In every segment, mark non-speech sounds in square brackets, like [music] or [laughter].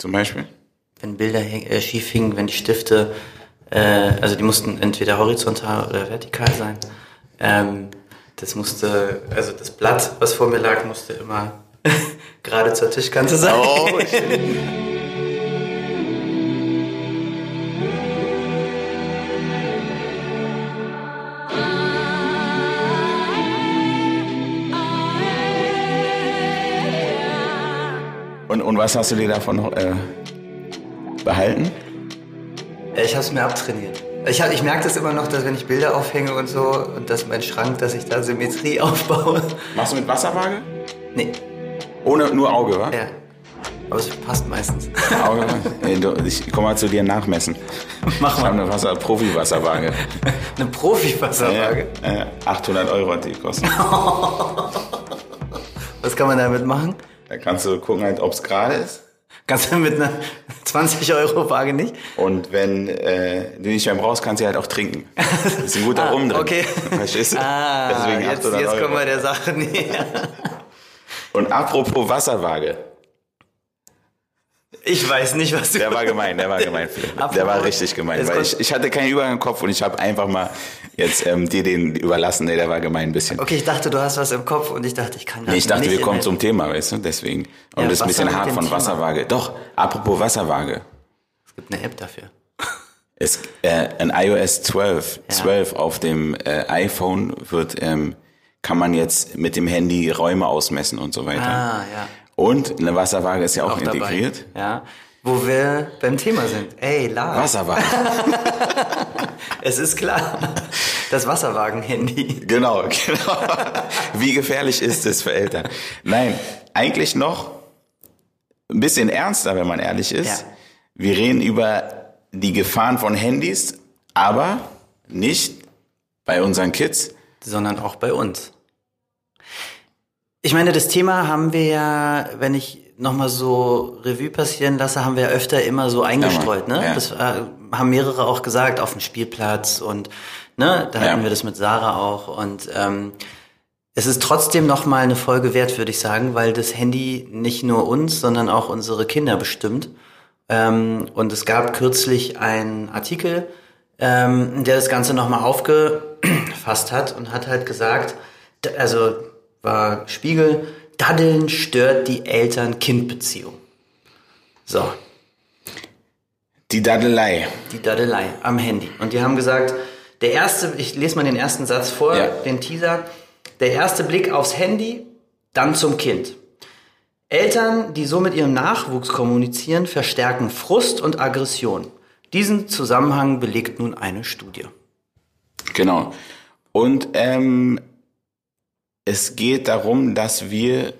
Zum Beispiel? Wenn Bilder äh, schief hingen, wenn die Stifte, äh, also die mussten entweder horizontal oder vertikal sein. Ähm, das musste, also das Blatt, was vor mir lag, musste immer [laughs] gerade zur Tischkante sein. Oh, [laughs] was hast du dir davon noch äh, behalten? Ich habe es mir abtrainiert. Ich, hab, ich merke das immer noch, dass wenn ich Bilder aufhänge und so und dass mein Schrank, dass ich da Symmetrie [laughs] aufbaue. Machst du mit Wasserwaage? Nee, Ohne nur Auge, wa? ja. Aber es passt meistens. [laughs] Auge. Ich komme mal zu dir nachmessen. Mach Ich habe mal. eine Wasser Profi-Wasserwaage. [laughs] Eine Profi-Wasserwaage. Äh, 800 Euro hat die gekostet. Was kann man damit machen? Da kannst du gucken, halt, ob es gerade ist. Kannst du mit einer [laughs] 20-Euro-Waage nicht? Und wenn äh, du nicht mehr brauchst, kannst du halt auch trinken. Das [laughs] ist ein guter Rum drin. Ah, okay. [laughs] Verstehst du? Ah, Deswegen jetzt, 800 jetzt kommen wir der Sache näher. Und apropos Wasserwaage. Ich weiß nicht, was du... Der war gemein, der war gemein. Der war richtig gemein. Weil ich, ich hatte keinen Übergang im Kopf und ich habe einfach mal jetzt ähm, dir den überlassen. Nee, der war gemein ein bisschen. Okay, ich dachte, du hast was im Kopf und ich dachte, ich kann Nee, ich dachte, nicht wir in kommen zum Thema, weißt du, deswegen. Und Ja, das ist ein bisschen hart von Thema. Wasserwaage. Doch, apropos Wasserwaage. Es gibt eine App dafür. [laughs] Es, äh, ein iOS 12, Ja. 12 auf dem äh, iPhone wird, ähm, kann man jetzt mit dem Handy Räume ausmessen und so weiter. Ah, ja. Und eine Wasserwaage ist ja auch, Auch integriert. dabei. Ja. Wo wir beim Thema sind. Ey, Lars. Wasserwaage. [laughs] [laughs] Es ist klar. Das Wasserwagen-Handy. genau, [laughs] genau. Wie gefährlich ist es für Eltern? Nein, eigentlich noch ein bisschen ernster, wenn man ehrlich ist. Ja. Wir reden über die Gefahren von Handys, aber nicht bei unseren Kids. sondern auch bei uns. Ich meine, das Thema haben wir ja, wenn ich nochmal so Revue passieren lasse, haben wir ja öfter immer so eingestreut. Ja, ne? ja. Das äh, haben mehrere auch gesagt auf dem Spielplatz und ne, da hatten Ja. wir das mit Sarah auch. Und ähm, es ist trotzdem nochmal eine Folge wert, würde ich sagen, weil das Handy nicht nur uns, sondern auch unsere Kinder bestimmt. Ähm, und es gab kürzlich einen Artikel, ähm, der das Ganze nochmal aufgefasst hat und hat halt gesagt, also war Spiegel, Daddeln stört die Eltern-Kind-Beziehung. So, Die Daddelei. die Daddelei am Handy. Und die haben gesagt, der erste, ich lese mal den ersten Satz vor, Ja. den Teaser. Der erste Blick aufs Handy, dann zum Kind. Eltern, die so mit ihrem Nachwuchs kommunizieren, verstärken Frust und Aggression. Diesen Zusammenhang belegt nun eine Studie. Genau. Und ähm, es geht darum, dass wir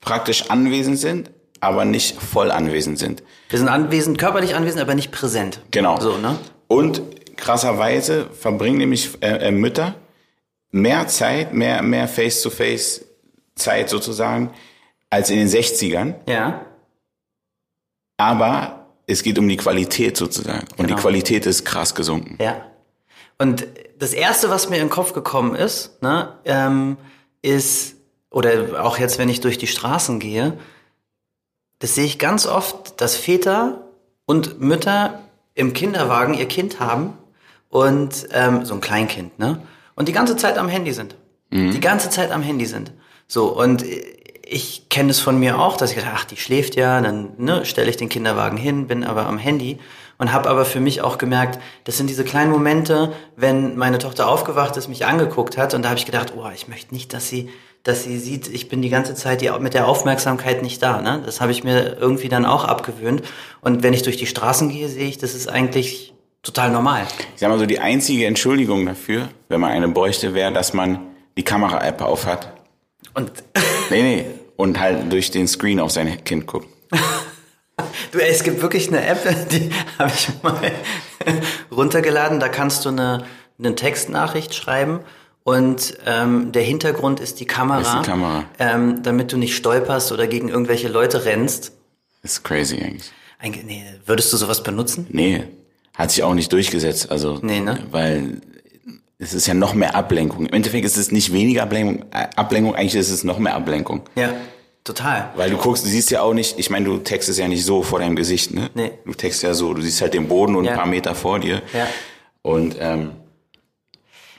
praktisch anwesend sind, aber nicht voll anwesend sind. Wir sind anwesend, körperlich anwesend, aber nicht präsent. Genau. So, ne? Und krasserweise verbringen nämlich äh, äh, Mütter mehr Zeit, mehr, mehr Face-to-Face-Zeit sozusagen, als in den 60ern. Ja. Aber es geht um die Qualität sozusagen. Und Genau. die Qualität ist krass gesunken. Ja. Und das erste, was mir in den Kopf gekommen ist, ne, ähm, ist, oder auch jetzt, wenn ich durch die Straßen gehe, das sehe ich ganz oft, dass Väter und Mütter im Kinderwagen ihr Kind haben und ähm, so ein Kleinkind, ne? Und die ganze Zeit am Handy sind. Die ganze Zeit am Handy sind. So, und ich kenne es von mir auch, dass ich gedacht, ach, die schläft ja, dann ne, stelle ich den Kinderwagen hin, bin aber am Handy und habe aber für mich auch gemerkt, das sind diese kleinen Momente, wenn meine Tochter aufgewacht ist, mich angeguckt hat und da habe ich gedacht, oh, ich möchte nicht, dass sie, dass sie sieht, ich bin die ganze Zeit die, mit der Aufmerksamkeit nicht da. Ne? Das habe ich mir irgendwie dann auch abgewöhnt. Und wenn ich durch die Straßen gehe, sehe ich, das ist eigentlich total normal. Ich sag mal so, die einzige Entschuldigung dafür, wenn man eine bräuchte, wäre, dass man die Kamera-App auf hat. Und [laughs] Nee, nee. Und halt durch den Screen auf sein Kind guckt. [laughs] Du, ey, es gibt wirklich eine App, [laughs] die habe ich mal runtergeladen. Da kannst du eine, eine Textnachricht schreiben und ähm, der Hintergrund ist die Kamera, Ist die Kamera. Ähm, damit du nicht stolperst oder gegen irgendwelche Leute rennst. ist crazy eigentlich. Eigentlich, nee, würdest du sowas benutzen? Nee, hat sich auch nicht durchgesetzt. Also, Nee, ne? weil es ist ja noch mehr Ablenkung. Im Endeffekt ist es nicht weniger Ablenkung, äh, Ablenkung eigentlich ist es noch mehr Ablenkung. Ja. Total. Weil du guckst, du siehst ja auch nicht, ich meine, du textest ja nicht so vor deinem Gesicht, ne? Nee. Du textest ja so, du siehst halt den Boden und Ja. ein paar Meter vor dir. Ja. Und ähm,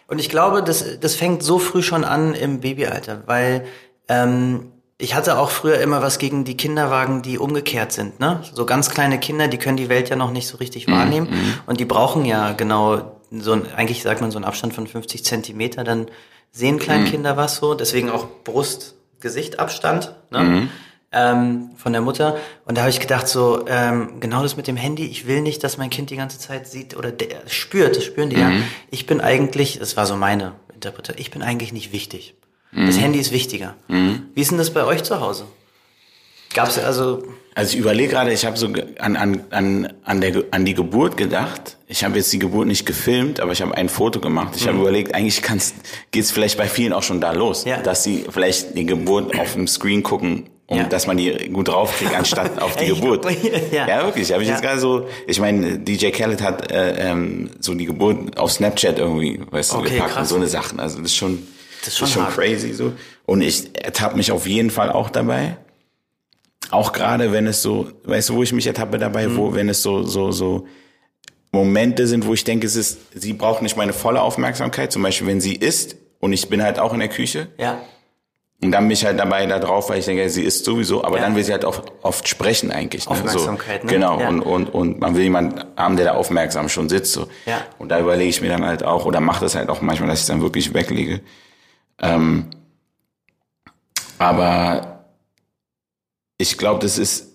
Und ich glaube, das, das fängt so früh schon an im Babyalter, weil ähm, ich hatte auch früher immer was gegen die Kinderwagen, die umgekehrt sind. Ne? So ganz kleine Kinder, die können die Welt ja noch nicht so richtig wahrnehmen und die brauchen ja genau so ein, eigentlich sagt man so einen Abstand von 50 Zentimeter, dann sehen Kleinkinder was so, deswegen auch Brust-Gesicht-Abstand. Ne? ähm, von der Mutter. Und da habe ich gedacht, so, ähm, genau das mit dem Handy, ich will nicht, dass mein Kind die ganze Zeit sieht oder der, spürt, das spüren die ja. Ich bin eigentlich, das war so meine Interpretation, ich bin eigentlich nicht wichtig. Das Handy ist wichtiger. Wie ist denn das bei euch zu Hause? Gab's also, also ich überlege gerade, ich habe so an, an, an, an, der, an die Geburt gedacht. Ich habe jetzt die Geburt nicht gefilmt, aber ich habe ein Foto gemacht. Ich habe überlegt, eigentlich geht es vielleicht bei vielen auch schon da los, Ja. dass sie vielleicht die Geburt auf dem Screen gucken und Ja. dass man die gut draufkriegt, anstatt [laughs] auf die Geburt. [laughs] ja. ja. wirklich. Habe ich Ja. jetzt gerade so, ich meine, DJ Khaled hat äh, ähm, so die Geburt auf Snapchat irgendwie, weißt du, Okay, gepackt und krass. so eine Sachen. Also das ist schon, Das ist schon hart. crazy so. Und ich ertappe mich auf jeden Fall auch dabei. Auch gerade wenn es so, weißt du, wo ich mich ertappe dabei, Mhm. wo, wenn es so, so, so Momente sind, wo ich denke, es ist, sie braucht nicht meine volle Aufmerksamkeit. Zum Beispiel, wenn sie isst und ich bin halt auch in der Küche ja, und dann bin ich halt dabei da drauf, weil ich denke, sie isst sowieso, aber Ja. dann will sie halt auch oft sprechen eigentlich. Ne? Aufmerksamkeit, so, ne? Genau, Ja. und, und, und man will jemanden haben, der da aufmerksam schon sitzt. So. Ja. Und da überlege ich mir dann halt auch, oder mache das halt auch manchmal, dass ich es dann wirklich weglege. Ähm, aber ich glaube, das ist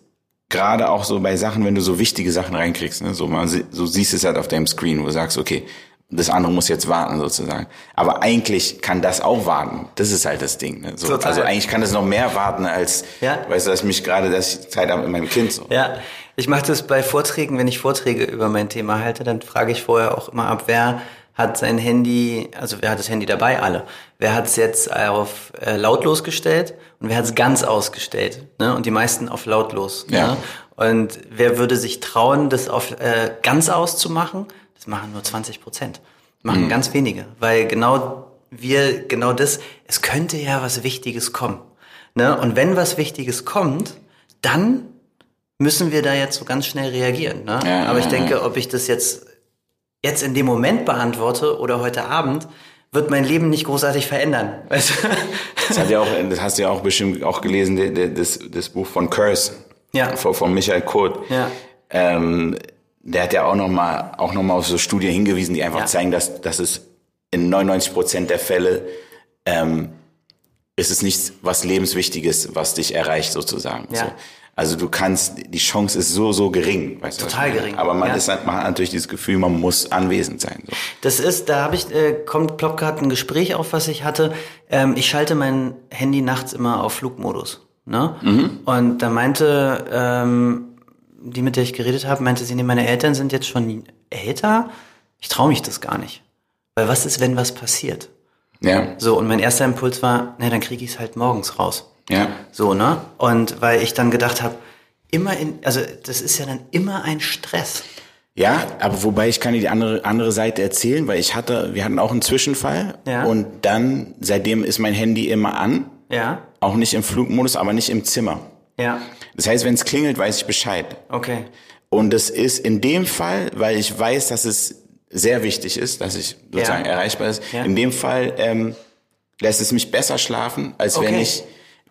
gerade auch so bei Sachen, wenn du so wichtige Sachen reinkriegst, ne? so, man, so siehst es halt auf deinem Screen, wo du sagst, okay, das andere muss jetzt warten sozusagen. Aber eigentlich kann das auch warten. Das ist halt das Ding. Ne? So, also eigentlich kann das noch mehr warten als, Ja. weißt du, dass ich mich gerade, ich Zeit habe mit meinem Kind so. ja. Ich mache das bei Vorträgen, wenn ich Vorträge über mein Thema halte, dann frage ich vorher auch immer ab, wer hat sein Handy, also wer hat das Handy dabei? Alle. Wer hat es jetzt auf äh, lautlos gestellt und wer hat es ganz ausgestellt? Ne? Und die meisten auf lautlos. Ja. Ne? Und wer würde sich trauen, das auf äh, ganz auszumachen? Das machen nur 20 Prozent. Machen ganz wenige, weil genau wir, genau das, es könnte ja was Wichtiges kommen. Ne? Und wenn was Wichtiges kommt, dann müssen wir da jetzt so ganz schnell reagieren. Ne? Ja, Aber ich denke, ob ich das jetzt, jetzt in dem Moment beantworte oder heute Abend, wird mein Leben nicht großartig verändern. Weißt [laughs] du? Das, hat ja auch, das hast du ja auch bestimmt auch gelesen, das, das Buch von Curse. Ja. Von, von Michael Kurt. Ja. Ähm, der hat ja auch nochmal auch noch mal auf so Studien hingewiesen, die einfach Ja. zeigen, dass, dass es in 99 Prozent der Fälle ähm, ist es nichts was lebenswichtiges, was dich erreicht sozusagen. Ja. So. Also du kannst, die Chance ist so, so gering. Weißt du, Total meine? gering, Aber man, ja. ist, halt- man hat natürlich dieses Gefühl, man muss anwesend sein. So. Das ist, da habe ich, äh, kommt ploppt gerade ein Gespräch auf, was ich hatte. Ähm, ich schalte mein Handy nachts immer auf Flugmodus. Ne? Und da meinte ähm, die, mit der ich geredet habe, meinte sie, nee, meine Eltern sind jetzt schon älter. Ich traue mich das gar nicht. Weil was ist, wenn was passiert? Ja, So, und mein erster Impuls war, ne, dann kriege ich es halt morgens raus. Ja. So, ne? Und weil ich dann gedacht habe, immer in, also das ist ja dann immer ein Stress. Ja, aber wobei ich kann dir die andere, andere Seite erzählen, weil ich hatte, wir hatten auch einen Zwischenfall Ja. und dann, seitdem ist mein Handy immer an, Ja, auch nicht im Flugmodus, aber nicht im Zimmer. ja, Das heißt, wenn es klingelt, weiß ich Bescheid. okay. Und es ist in dem Fall, weil ich weiß, dass es sehr wichtig ist, dass ich sozusagen Ja. erreichbar ist, Ja. in dem Fall ähm, lässt es mich besser schlafen, als wenn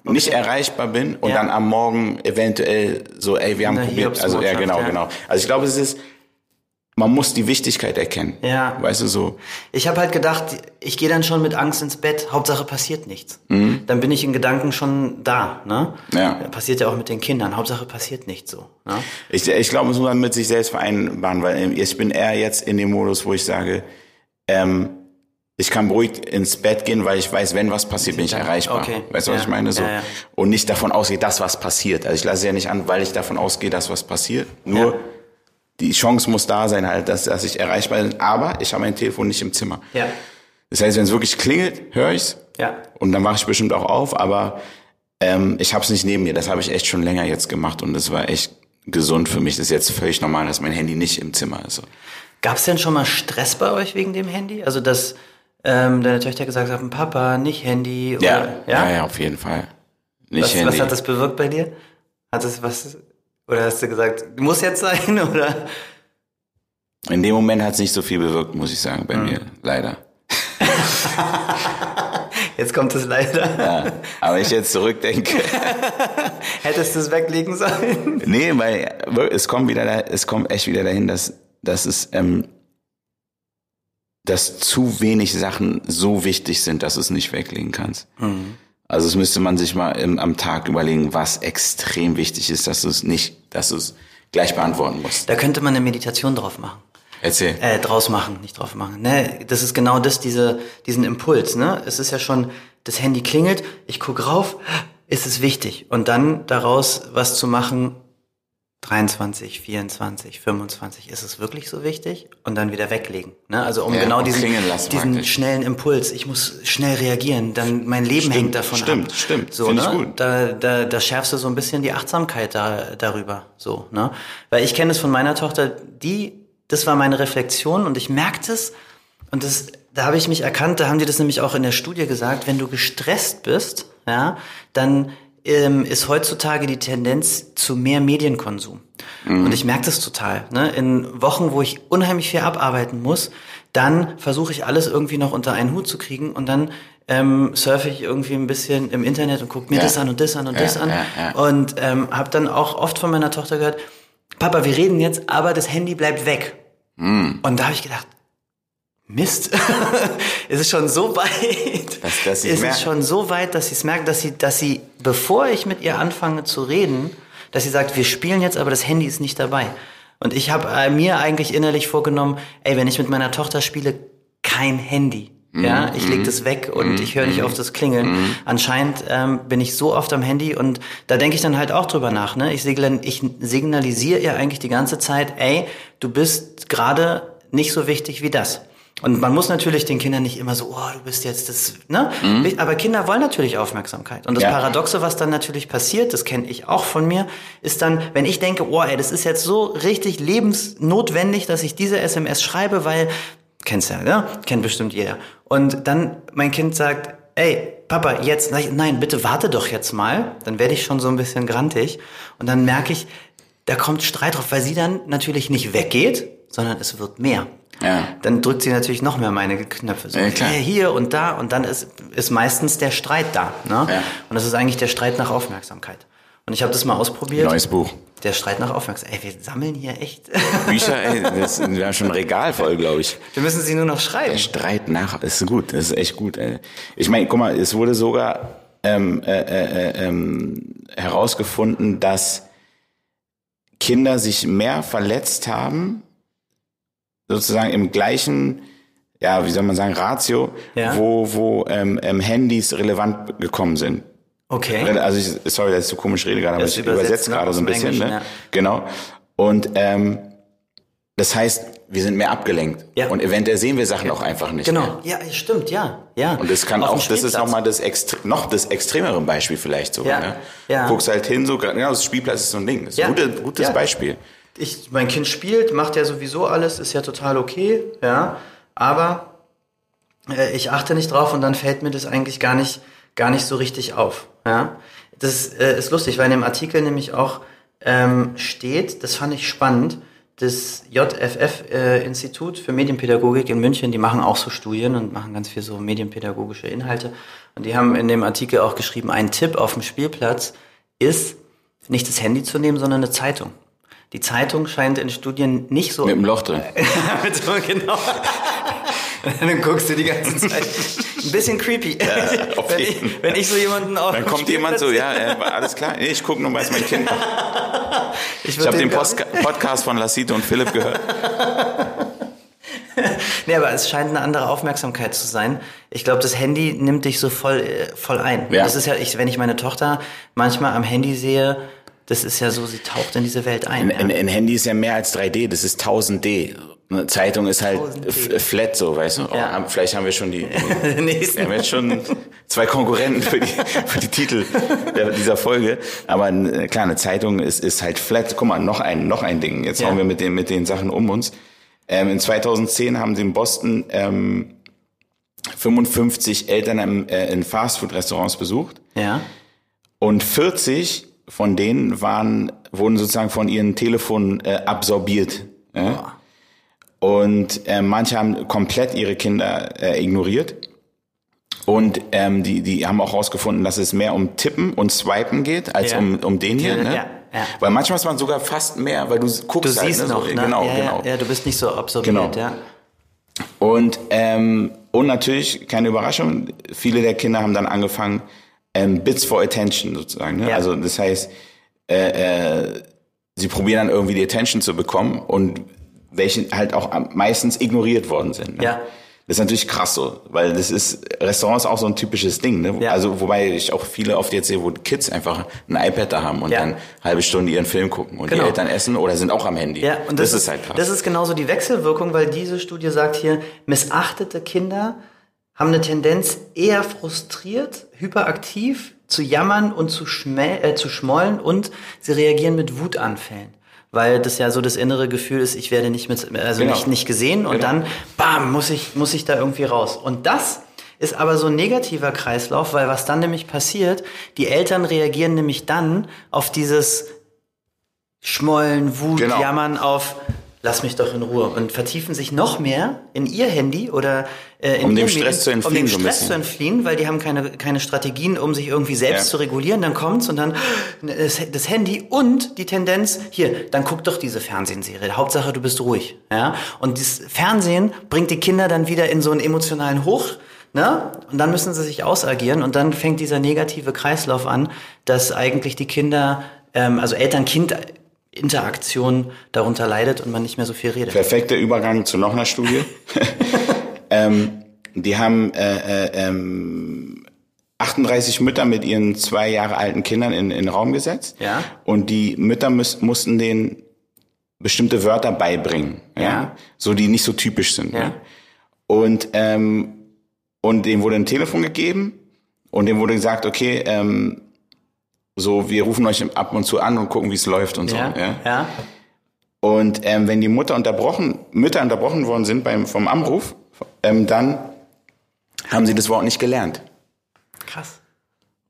Okay. ich nicht erreichbar bin und Ja. dann am Morgen eventuell so, ey, wir haben probiert. Also ja, genau, ja. genau. Also ich glaube, es ist, man muss die Wichtigkeit erkennen. Ja. Weißt du so? Ich habe halt gedacht, ich gehe dann schon mit Angst ins Bett, Hauptsache passiert nichts. Dann bin ich in Gedanken schon da. Ne? Ja. Passiert ja auch mit den Kindern, Hauptsache passiert nichts so. Ne? Ich, ich glaube, das muss man mit sich selbst vereinbaren, weil ähm, ich bin eher jetzt in dem Modus, wo ich sage, ähm, ich kann beruhigt ins Bett gehen, weil ich weiß, wenn was passiert, bin ich erreichbar. Okay. Weißt du, was Ja. ich meine? So. Ja, ja. Und nicht davon ausgehe, dass was passiert. Also ich lasse es ja nicht an, weil ich davon ausgehe, dass was passiert. Nur die Chance muss da sein, halt, dass, dass ich erreichbar bin. Aber ich habe mein Telefon nicht im Zimmer. Ja. Das heißt, wenn es wirklich klingelt, höre ich's. Ja. Und dann mache ich bestimmt auch auf, aber ähm, ich habe es nicht neben mir. Das habe ich echt schon länger jetzt gemacht und das war echt gesund für mich. Das ist jetzt völlig normal, dass mein Handy nicht im Zimmer ist. Gab es denn schon mal Stress bei euch wegen dem Handy? Also dass ähm, deine Töchter gesagt haben, Papa, nicht Handy oder Ja, ja, ja, auf jeden Fall. Nicht was, Handy. was hat das bewirkt bei dir? Hat es was, oder hast du gesagt, muss jetzt sein, [laughs] oder? In dem Moment hat es nicht so viel bewirkt, muss ich sagen, bei Mhm. mir, leider. [laughs] Jetzt kommt es leider. Ja. Aber wenn ich jetzt zurückdenke, [laughs] Hättest du es weglegen sollen? nee, weil es kommt wieder, da, es kommt echt wieder dahin, dass, dass es, ähm, dass zu wenig Sachen so wichtig sind, dass du es nicht weglegen kannst. Mhm. Also es müsste man sich mal im, am Tag überlegen, was extrem wichtig ist, dass du es nicht, dass du es gleich beantworten musst. Da könnte man eine Meditation drauf machen. Erzähl. Äh, draus machen, nicht drauf machen. Ne, das ist genau das, diese, diesen Impuls. Ne? Es ist ja schon, das Handy klingelt, ich guck rauf, ist es wichtig. Und dann daraus was zu machen, 23, 24, 25, ist es wirklich so wichtig? Und dann wieder weglegen. Ne? Also um Ja, genau diesen, diesen schnellen Impuls, ich muss schnell reagieren, dann mein Leben Stimmt, hängt davon stimmt, ab. stimmt, So, find ne? gut. Da, da, da schärfst du so ein bisschen die Achtsamkeit da, darüber. So, ne? Weil ich kenne es von meiner Tochter, die, das war meine Reflexion und ich merkte es, und das, da habe ich mich erkannt, da haben die das nämlich auch in der Studie gesagt, wenn du gestresst bist, ja, dann ähm, ist heutzutage die Tendenz zu mehr Medienkonsum. Und ich merke das total. Ne? In Wochen, wo ich unheimlich viel abarbeiten muss, dann versuche ich alles irgendwie noch unter einen Hut zu kriegen und dann ähm, surfe ich irgendwie ein bisschen im Internet und gucke mir Ja. das an und das an und Ja, das an. ja. Und ähm, habe dann auch oft von meiner Tochter gehört, Papa, wir reden jetzt, aber das Handy bleibt weg. Hm. Und da habe ich gedacht, Mist, [laughs] es ist schon so weit, Dass- dass sie's es merken. ist schon so weit, dass sie es merkt, dass sie, dass sie, bevor ich mit ihr anfange zu reden, dass sie sagt, wir spielen jetzt, aber das Handy ist nicht dabei. Und ich habe äh, mir eigentlich innerlich vorgenommen, ey, wenn ich mit meiner Tochter spiele, kein Handy. Mhm. Ja, ich leg das weg und ich höre nicht auf das Klingeln. Anscheinend ähm, bin ich so oft am Handy und da denke ich dann halt auch drüber nach. Ne? Ich, signal, ich signalisiere ihr eigentlich die ganze Zeit, ey, du bist gerade nicht so wichtig wie das. Und man muss natürlich den Kindern nicht immer so, oh, du bist jetzt das, ne? Aber Kinder wollen natürlich Aufmerksamkeit. Und das Ja. Paradoxe, was dann natürlich passiert, das kenne ich auch von mir, ist dann, wenn ich denke, oh, ey, das ist jetzt so richtig lebensnotwendig, dass ich diese SMS schreibe, weil, kennst ja, ne? Kennt bestimmt jeder. Und dann mein Kind sagt, ey, Papa, jetzt, nein, bitte warte doch jetzt mal. Dann werde ich schon so ein bisschen grantig. Und dann merke ich, da kommt Streit drauf, weil sie dann natürlich nicht weggeht, sondern es wird mehr. Ja. Dann drückt sie natürlich noch mehr meine Knöpfe. So, Ja, hey, hier und da. Und dann ist, ist meistens der Streit da. Ne? Ja. Und das ist eigentlich der Streit nach Aufmerksamkeit. Und ich habe das mal ausprobiert. Neues Buch. Der Streit nach Aufmerksamkeit. Ey, wir sammeln hier echt. Bücher, ey, das ist [laughs] ja schon ein Regal voll, glaube ich. wir müssen sie nur noch schreiben. Streit nach, ist gut, das ist echt gut. Ey. Ich meine, guck mal, es wurde sogar ähm, äh, äh, ähm, herausgefunden, dass Kinder sich mehr verletzt haben, sozusagen im gleichen, ja, wie soll man sagen, Ratio, Ja. wo, wo ähm, ähm, Handys relevant gekommen sind. Okay. Also ich, sorry, dass ich so komisch rede gerade, aber Das ich übersetzt, übersetze ne, gerade so ein bisschen. Englischen, ne? ja. Genau. Und ähm, das heißt, wir sind mehr abgelenkt. Ja. Und eventuell sehen wir Sachen auch einfach nicht. Mehr. Genau. Ja, stimmt, ja. ja. Und das kann Auf auch, das ist nochmal das extre noch das extremere Beispiel vielleicht sogar. Ja. Ne? Ja. Guckst halt hin, so genau, das Spielplatz ist so ein Ding. Das ist ein gutes, gutes. Beispiel. Ich, mein Kind spielt, macht ja sowieso alles, ist ja total okay, ja. Aber äh, ich achte nicht drauf und dann fällt mir das eigentlich gar nicht, gar nicht so richtig auf, ja. Das äh, ist lustig, weil in dem Artikel nämlich auch ähm, steht, das fand ich spannend, das JFF-Institut für Medienpädagogik in München, die machen auch so Studien und machen ganz viel so medienpädagogische Inhalte. Und die haben in dem Artikel auch geschrieben, ein Tipp auf dem Spielplatz ist, nicht das Handy zu nehmen, sondern eine Zeitung. Die Zeitung scheint in Studien nicht so Mit dem Loch drin. [laughs] Mit so, genau. [laughs] Dann guckst du die ganze Zeit. Ein bisschen creepy. [laughs] auf wenn, ich, wenn ich so jemanden auf Dann kommt jemand so, ja, äh, alles klar. Nee, ich gucke nur, was mein Kind macht. Ich, Ich habe den Postka Podcast von Lassito und Philipp gehört. Nee, aber es scheint eine andere Aufmerksamkeit zu sein. Ich glaube, das Handy nimmt dich so voll, äh, voll ein. Ja. Das ist ja, ich, wenn ich meine Tochter manchmal am Handy sehe, das ist ja so, sie taucht in diese Welt ein. Ein, ja. ein, Handy ist ja mehr als 3D, das ist 1000D. Eine Zeitung ist halt 1000D. f- flat so, weißt du? Oh, Ja. vielleicht haben wir schon die. [laughs] Wir haben jetzt schon zwei Konkurrenten für die, für die Titel dieser Folge. Aber klar, eine Zeitung ist, ist halt flat. Guck mal, noch ein, noch ein Ding. Jetzt Ja. hauen wir mit den, mit den Sachen um uns. Ähm, in 2010 haben sie in Boston ähm, 55 Eltern im, äh, in Fastfood-Restaurants besucht. Ja. Und 40 von denen waren, wurden sozusagen von ihren Telefonen äh, absorbiert. Ja? Und äh, manche haben komplett ihre Kinder äh, ignoriert. Und ähm, die, die haben auch herausgefunden, dass es mehr um Tippen und Swipen geht, als Ja. um, um den hier. Ne? ja, ja. Weil manchmal ist man sogar fast mehr, weil du guckst Du halt, siehst ne? noch, so, ne? Genau, ja, genau. Ja, ja, du bist nicht so absorbiert, Genau. ja. Und, ähm, und natürlich, keine Überraschung, viele der Kinder haben dann angefangen, ähm, Bits for Attention sozusagen. Ne? Ja. Also das heißt, äh, äh, sie probieren dann irgendwie die Attention zu bekommen und welche halt auch am- meistens ignoriert worden sind. Ne? Ja. Das ist natürlich krass so, weil das ist, Restaurants auch so ein typisches Ding, ne? Ja. Also, wobei ich auch viele oft jetzt sehe, wo Kids einfach ein iPad da haben und Ja. dann halbe Stunde ihren Film gucken und Genau. die Eltern essen oder sind auch am Handy. Ja, und das, ist halt krass. Das ist genauso die Wechselwirkung, weil diese Studie sagt hier, missachtete Kinder haben eine Tendenz, eher frustriert, hyperaktiv zu jammern und zu, äh, zu schmollen und sie reagieren mit Wutanfällen. Weil das ja so das innere Gefühl ist, ich werde nicht mit, also Genau. nicht, nicht gesehen und Genau. dann, bam, muss ich, muss ich da irgendwie raus. Und das ist aber so ein negativer Kreislauf, weil was dann nämlich passiert, die Eltern reagieren nämlich dann auf dieses Schmollen, Wut, Genau. Jammern auf lass mich doch in Ruhe und vertiefen sich noch mehr in ihr Handy oder äh, in Um dem Stress zu um entfliehen, dem so Stress zu entfliehen, weil die haben keine keine Strategien, um sich irgendwie selbst Ja. zu regulieren. Dann kommt's und dann das, das Handy und die Tendenz hier, dann guck doch diese Fernsehserie. Hauptsache du bist ruhig, ja. Und dieses Fernsehen bringt die Kinder dann wieder in so einen emotionalen Hoch. Ne? Und dann müssen sie sich ausagieren und dann fängt dieser negative Kreislauf an, dass eigentlich die Kinder, ähm, also Eltern-Kind-Interaktion darunter leidet und man nicht mehr so viel redet. Perfekter Übergang zu noch einer Studie. [laughs] [laughs] ähm, die haben äh, äh, ähm, 38 Mütter mit ihren zwei Jahre alten Kindern in, in den Raum gesetzt. Ja. Und die Mütter müß, mussten denen bestimmte Wörter beibringen, ja? Ja. so die nicht so typisch sind. Ja. Ne? Und ähm, und denen wurde ein Telefon gegeben und denen wurde gesagt, okay, ähm, so wir rufen euch ab und zu an und gucken, wie es läuft und so. Ja, Ja? ja. Und ähm, wenn die Mutter unterbrochen, Mütter unterbrochen worden sind beim vom Anruf, ähm, dann haben sie das Wort nicht gelernt. krass.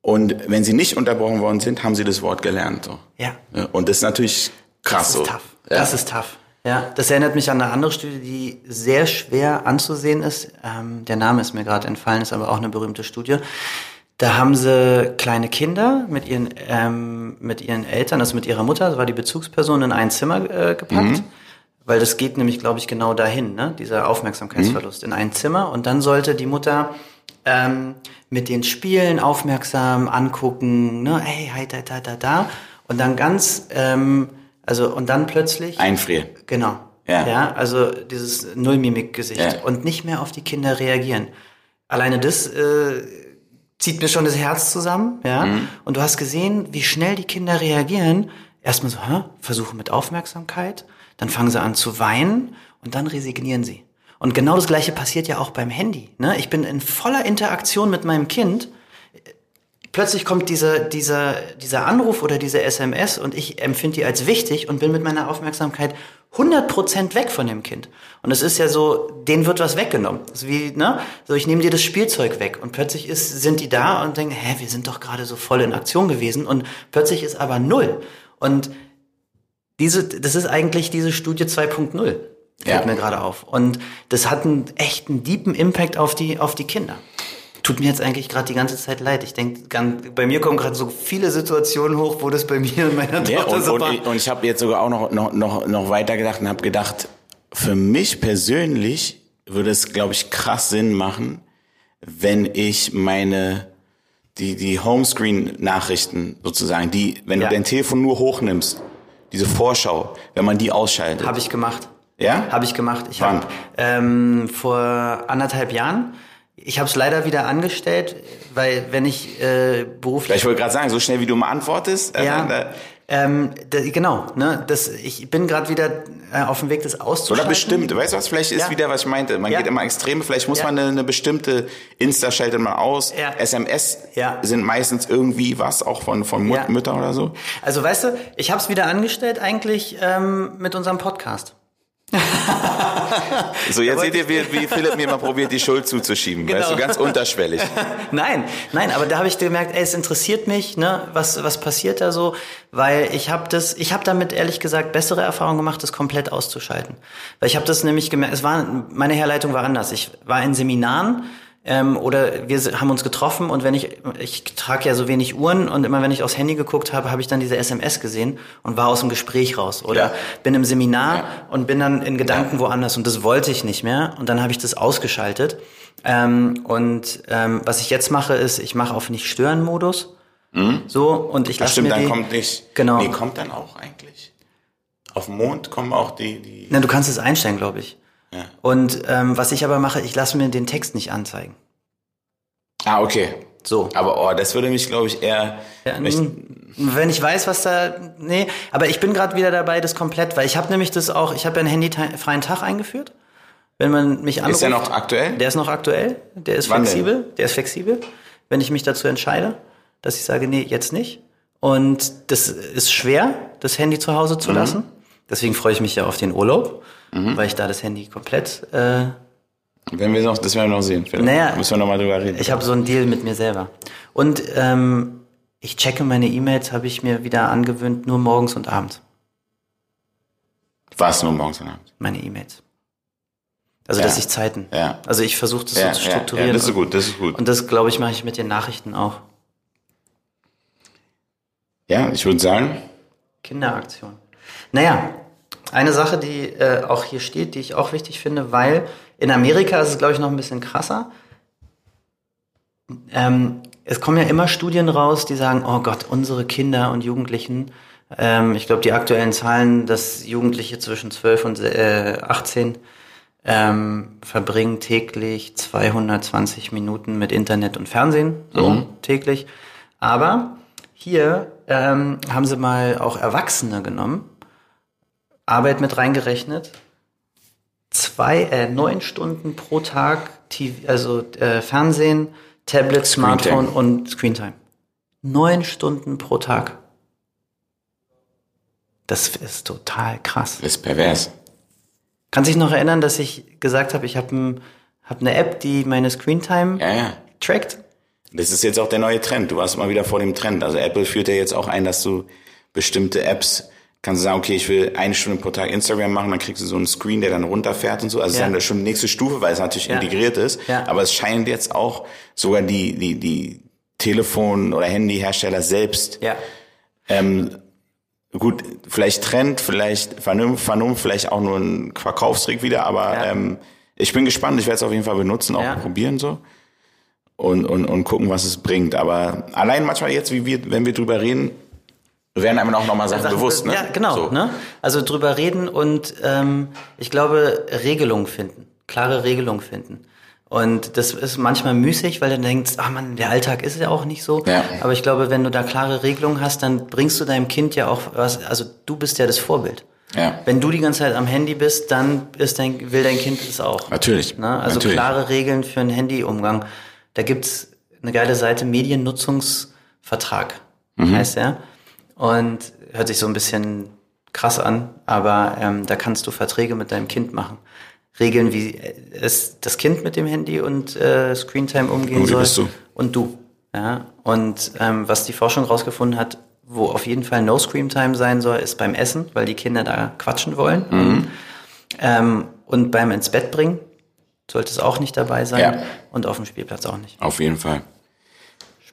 Und wenn sie nicht unterbrochen worden sind, haben sie das Wort gelernt. So. Ja, Ja, Und das ist natürlich krass das so. ist tough. Ja. Das ist tough. Ja, das erinnert mich an eine andere Studie, die sehr schwer anzusehen ist. Ähm, der Name ist mir gerade entfallen, ist aber auch eine berühmte Studie. Da haben sie kleine Kinder mit ihren ähm, mit ihren Eltern, also mit ihrer Mutter, das war die Bezugsperson, in ein Zimmer äh, gepackt. Weil das geht nämlich, glaube ich, genau dahin, ne? dieser Aufmerksamkeitsverlust in ein Zimmer. Und dann sollte die Mutter ähm, mit den Spielen aufmerksam angucken, ne? hey, hi, da, da, da, da. Und dann ganz, ähm, also, und dann plötzlich. Einfrieren. Genau. Ja. ja also dieses Nullmimik-Gesicht Ja. und nicht mehr auf die Kinder reagieren. Alleine das äh, zieht mir schon das Herz zusammen, ja. Mhm. Und du hast gesehen, wie schnell die Kinder reagieren. Erstmal so, hä? versuchen mit Aufmerksamkeit, dann fangen sie an zu weinen und dann resignieren sie. Und genau das gleiche passiert ja auch beim Handy. Ne? Ich bin in voller Interaktion mit meinem Kind plötzlich kommt dieser, dieser, dieser Anruf oder diese SMS und ich empfinde die als wichtig und bin mit meiner Aufmerksamkeit 100% weg von dem Kind. Und es ist ja so, denen wird was weggenommen. Das wie, ne? So, ich nehme dir das Spielzeug weg und plötzlich ist, sind die da und denken, hä, wir sind doch gerade so voll in Aktion gewesen und plötzlich ist aber null. Und diese, das ist eigentlich diese Studie 2.0. Fällt Ja. mir gerade auf. Und das hat einen echten deepen Impact auf die, auf die Kinder. Tut mir jetzt eigentlich gerade die ganze Zeit leid. Ich denke, bei mir kommen gerade so viele Situationen hoch, wo das bei mir und meiner Ja, Tochter und, so und, war. ich- und ich habe jetzt sogar auch noch, noch, noch, noch weiter gedacht und habe gedacht, für mich persönlich würde es, glaube ich, krass Sinn machen, wenn ich meine, die, die Homescreen-Nachrichten sozusagen, die, wenn Ja. du dein Telefon nur hochnimmst, diese Vorschau, wenn man die ausschaltet. Habe ich gemacht. ja? Habe ich gemacht. Ich Wann? habe ähm, vor anderthalb Jahren, ich habe es leider wieder angestellt, weil wenn ich äh, beruflich Ich wollte gerade sagen, so schnell wie du mal antwortest, äh, ja, da- ähm, da, genau, ne, das, ich bin gerade wieder äh, auf dem Weg, das oder auszuschalten. bestimmt, weißt du was, vielleicht ist Ja. wieder, was ich meinte, man Ja. geht immer Extreme, vielleicht muss Ja. man eine, eine bestimmte, Insta schaltet man aus. SMS sind meistens irgendwie was, auch von, von Mut. Müttern oder so. Also weißt du, ich habe es wieder angestellt eigentlich ähm, mit unserem Podcast. [laughs] So, jetzt seht ihr, wie, wie Philipp mir mal probiert, die Schuld zuzuschieben. Genau. Weißt du, ganz unterschwellig. [laughs] nein, nein, aber da habe ich gemerkt, ey, es interessiert mich, ne, was was passiert da so, weil ich habe das, ich habe damit ehrlich gesagt bessere Erfahrungen gemacht, das komplett auszuschalten, weil ich habe das nämlich gemerkt, es war meine Herleitung war anders. Ich war in Seminaren ähm, oder wir haben uns getroffen und wenn ich, ich trage ja so wenig Uhren und immer wenn ich aufs Handy geguckt habe, habe ich dann diese SMS gesehen und war aus dem Gespräch raus. Oder Ja. bin im Seminar Ja. und bin dann in Gedanken Ja. woanders und das wollte ich nicht mehr und dann habe ich das ausgeschaltet. Ähm, und ähm, was ich jetzt mache, ist, ich mache auf Nicht-Stören-Modus. So, und ich Das lasse stimmt, mir dann die, kommt nicht. Genau. Nee, kommt dann auch eigentlich. Auf Mond kommen auch die, die. Na, du kannst es einstellen, glaube ich. Ja. Und ähm, was ich aber mache, ich lasse mir den Text nicht anzeigen. Ah, okay. So. Aber oh, das würde mich, glaube ich, eher. Ja, wenn ich weiß, was da, nee, aber ich bin gerade wieder dabei, das komplett, weil ich habe nämlich das auch, ich habe ja einen handyfreien Tag eingeführt. Wenn man mich anruft, ist der noch aktuell? der ist noch aktuell, der ist Wann flexibel, der ist flexibel. Wenn ich mich dazu entscheide, dass ich sage, nee, jetzt nicht. Und das ist schwer, das Handy zu Hause Mhm. zu lassen. Deswegen freue ich mich ja auf den Urlaub, weil ich da das Handy komplett äh, Wenn wir noch, das werden wir noch sehen. Naja. Müssen wir noch mal drüber reden. Ich habe so einen Deal mit mir selber. Und ähm, ich checke meine E-Mails, habe ich mir wieder angewöhnt, nur morgens und abends. Was nur morgens und abends. Meine E-Mails. Also, Ja. dass ich Zeiten. Ja. Also, ich versuche das Ja, so zu strukturieren. ja, das ist gut, das ist gut. und das, glaube ich, mache ich mit den Nachrichten auch. Ja, ich würde sagen, Kinderaktion. Naja, eine Sache, die äh, auch hier steht, die ich auch wichtig finde, weil in Amerika ist es, glaube ich, noch ein bisschen krasser. Ähm, es kommen ja immer Studien raus, die sagen, oh Gott, unsere Kinder und Jugendlichen, ähm, ich glaube, die aktuellen Zahlen, dass Jugendliche zwischen 12 und äh, 18 ähm, verbringen täglich 220 Minuten mit Internet und Fernsehen, so täglich. Aber hier ähm, haben sie mal auch Erwachsene genommen, Arbeit mit reingerechnet, zwei, äh, neun Stunden pro Tag, TV, also äh, Fernsehen, Tablet, Smartphone und Screentime. Neun Stunden pro Tag. Das ist total krass. das ist pervers. Kannst dich noch erinnern, dass ich gesagt habe, ich habe ein, hab eine App, die meine Screentime Ja, ja. trackt? Das ist jetzt auch der neue Trend. Du warst mal wieder vor dem Trend. Also Apple führt ja jetzt auch ein, dass du bestimmte Apps kannst du sagen, okay, ich will eine Stunde pro Tag Instagram machen, dann kriegst du so einen Screen, der dann runterfährt und so. Also Ja. das ist dann schon die nächste Stufe, weil es natürlich Ja. integriert ist. Ja. Aber es scheint jetzt auch sogar die, die, die Telefon- oder Handyhersteller selbst Ja. ähm, gut, vielleicht Trend, vielleicht Vernunft, Vernunft, vielleicht auch nur ein Verkaufstrick wieder, aber Ja. ähm, ich bin gespannt, ich werde es auf jeden Fall benutzen, auch Ja. probieren so und, und, und gucken, was es bringt. Aber allein manchmal jetzt, wie wir, wenn wir drüber reden, werden einem auch nochmal Sachen, Sachen bewusst, ne? Ja, genau. So. Ne? Also drüber reden und ähm, ich glaube, Regelung finden, klare Regelung finden. Und das ist manchmal müßig, weil du denkst, ach man, der Alltag ist ja auch nicht so. Ja. Aber ich glaube, wenn du da klare Regelungen hast, dann bringst du deinem Kind ja auch was, also du bist ja das Vorbild. Ja. Wenn du die ganze Zeit am Handy bist, dann ist dein, will dein Kind das auch. Natürlich. Ne? Also Natürlich. klare Regeln für einen Handyumgang. Da gibt's eine geile Seite, Mediennutzungsvertrag Mhm. heißt der. Und hört sich so ein bisschen krass an, aber ähm, da kannst du Verträge mit deinem Kind machen. Regeln, wie es das Kind mit dem Handy und äh, Screentime umgehen wie soll. du? Und du. Ja? Und ähm, was die Forschung rausgefunden hat, wo auf jeden Fall No Screen Time sein soll, ist beim Essen, weil die Kinder da quatschen wollen. Mhm. Ähm, und beim ins Bett bringen sollte es auch nicht dabei sein. Ja. Und auf dem Spielplatz auch nicht. Auf jeden Fall.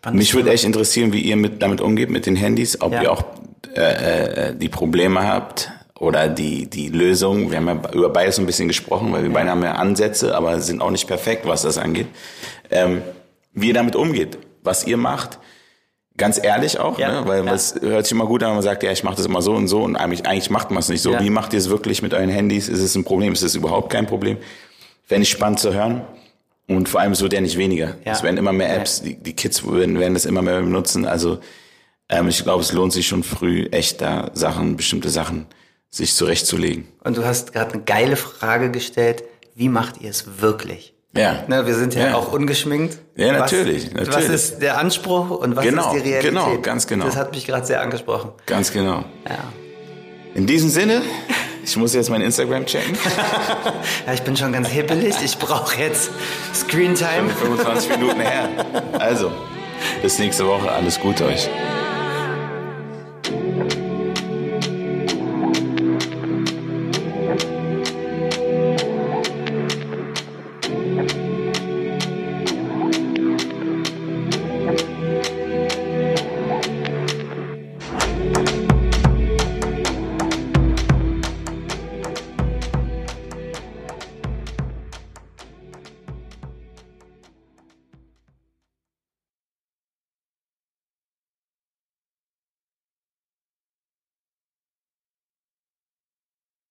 Spannend. Mich würde echt interessieren, wie ihr mit, damit umgeht, mit den Handys, ob Ja. ihr auch äh, äh, die Probleme habt oder die, die Lösung. Wir haben ja über beides ein bisschen gesprochen, weil wir beide haben ja Ansätze, aber sind auch nicht perfekt, was das angeht. Ähm, wie ihr damit umgeht, was ihr macht. Ganz ehrlich auch, Ja. ne? weil Ja. es hört sich immer gut an, wenn man sagt, ja, ich mache das immer so und so und eigentlich, eigentlich macht man es nicht so. Ja. Wie macht ihr es wirklich mit euren Handys? Ist es ein Problem? Ist es überhaupt kein Problem? Fände ich spannend zu hören. Und vor allem, es wird ja nicht weniger. Ja. Es werden immer mehr Apps, die, die Kids werden, werden das immer mehr benutzen. Also ähm, ich glaube, es lohnt sich schon früh, echt da Sachen, bestimmte Sachen sich zurechtzulegen. Und du hast gerade eine geile Frage gestellt. Wie macht ihr es wirklich? Ja. Ne, wir sind ja, Ja. auch ungeschminkt. Ja, natürlich, Was, was natürlich. ist der Anspruch und was Genau, ist die Realität? genau, ganz genau. Das hat mich gerade sehr angesprochen. Ganz genau. Ja. In diesem Sinne, Ich muss jetzt mein Instagram checken. [laughs] ja, ich bin schon ganz hippelig. Ich brauche jetzt Screentime. 25 Minuten her. Also, bis nächste Woche. Alles Gute euch.